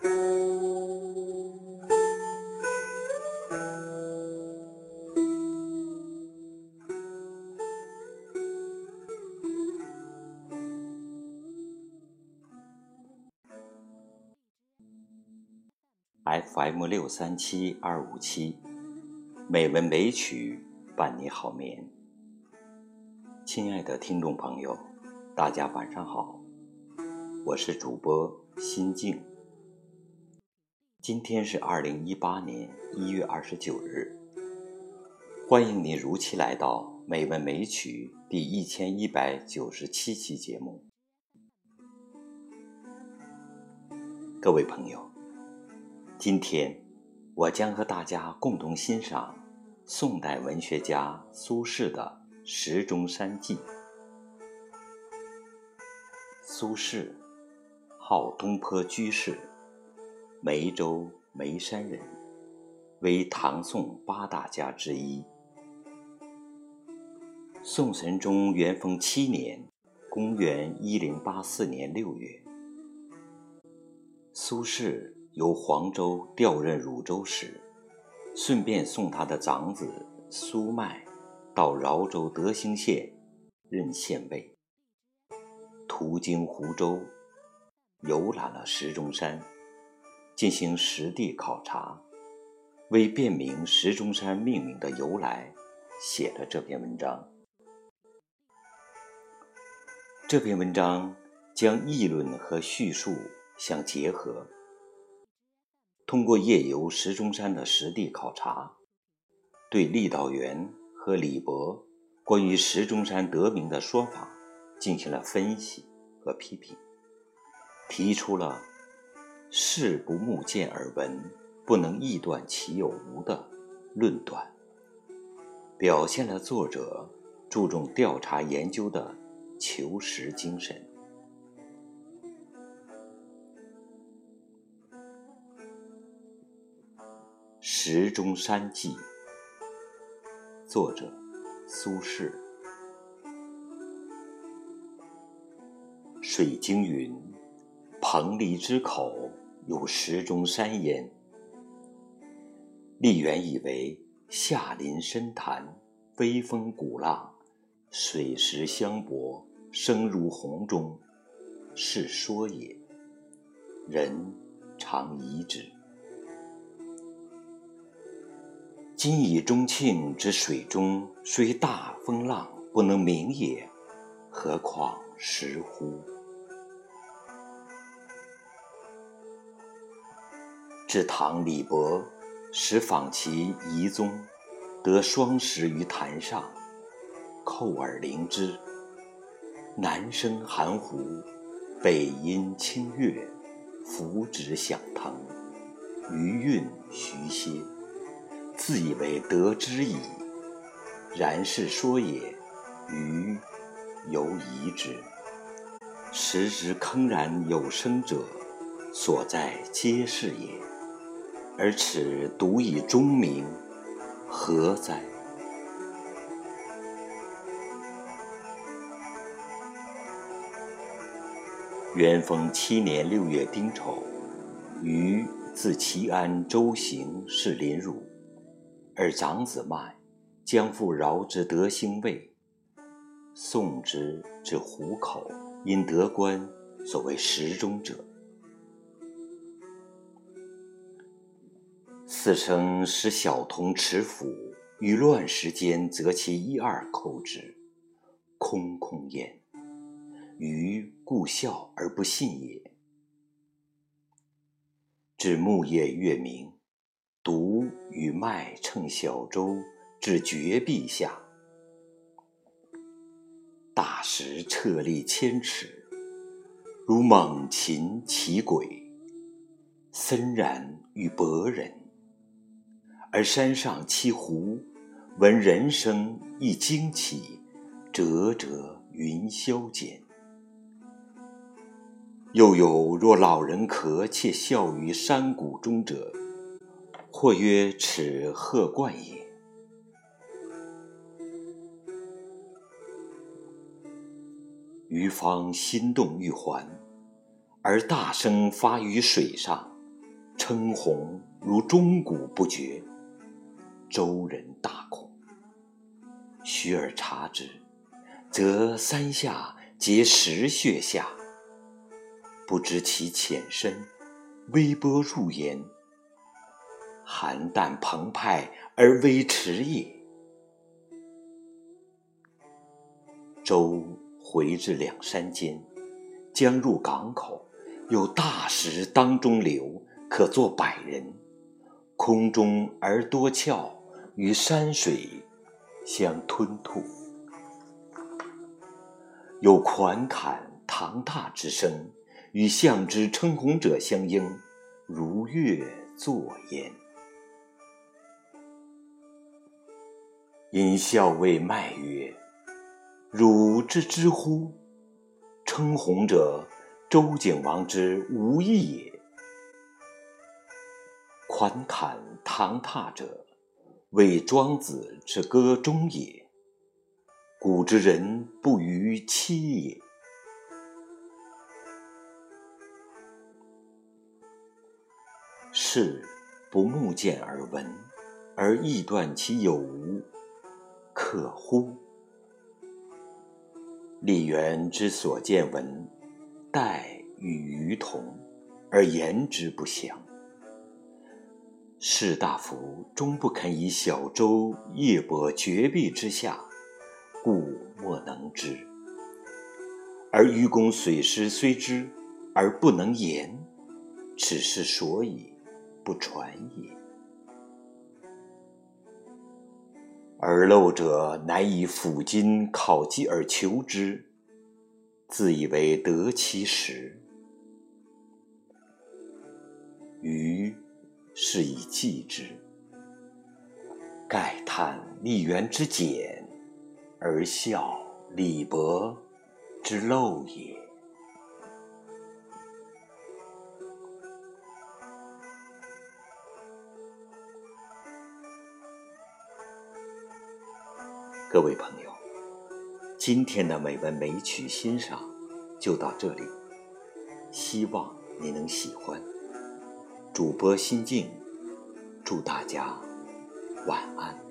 FM 六三七二五七，美文美曲伴你好眠。亲爱的听众朋友，大家晚上好，我是主播心静。今天是二零一八年一月二十九日，欢迎您如期来到《美文美曲》第一千一百九十七期节目。各位朋友。今天，我将和大家共同欣赏宋代文学家苏轼的《石钟山记》。苏轼，号东坡居士，梅州眉山人，为唐宋八大家之一。宋神宗元丰七年（公元1084年六月），苏轼。由黄州调任汝州时，顺便送他的长子苏迈到饶州德兴县任县尉。途经湖州，游览了石钟山，进行实地考察，为辨明石钟山命名的由来，写了这篇文章。这篇文章将议论和叙述相结合。通过夜游石钟山的实地考察，对郦道元和李博关于石钟山得名的说法进行了分析和批评，提出了“事不目见耳闻，不能臆断其有无”的论断，表现了作者注重调查研究的求实精神。《石钟山记》作者苏轼。水经云：“彭蠡之口有石钟山焉。”历原以为下临深潭，微风鼓浪，水石相搏，声如洪钟，是说也。人常疑之。今以中庆之水中，虽大风浪不能鸣也，何况石乎？至唐李博，始访其遗踪，得双石于潭上，扣而聆之，南声含糊，北音清越，浮止响腾，余韵徐歇。自以为得之矣，然是说也，余犹疑之。时之铿然有声者，所在皆是也。而此独以钟鸣，何哉？元丰七年六月丁丑，余自齐安州行至临汝。而长子迈将赴饶之德兴卫，送之至湖口，因得官，所谓石中者。此生使小童持斧，于乱石间择其一二扣之，空空焉。余故笑而不信也。至暮夜月明。独与麦乘小舟至绝壁下，大石彻立千尺，如猛禽骑鬼，森然与博人。而山上栖湖，闻人声亦惊起，折折云霄间。又有若老人咳，且笑于山谷中者。或曰：“此鹤冠也。”余方心动欲还，而大声发于水上，称鸿如钟鼓不绝，周人大恐。须而察之，则三下皆石穴下，不知其浅深，微波入焉，寒淡澎湃而微迟也。舟回至两山间，将入港口，有大石当中流，可坐百人。空中而多峭，与山水相吞吐。有款侃堂榻之声，与向之称鸿者相应，如乐作焉。因校尉迈曰：“汝知之乎？称鸿者，周景王之无义也。”款侃堂榻者，谓庄子之歌中也。古之人不逾期也。是不目见而闻，而臆断其有无，可乎？李元之所见闻，殆与鱼同，而言之不详。士大夫终不肯以小舟夜泊绝壁之下，故莫能知；而愚公水师虽知，而不能言，此是所以不传也。而陋者乃以斧斤考击而求之，自以为得其实。鱼。是以记之，盖叹李渊之简，而笑李博之陋也。各位朋友，今天的美文美曲欣赏就到这里，希望你能喜欢。主播心静，祝大家晚安。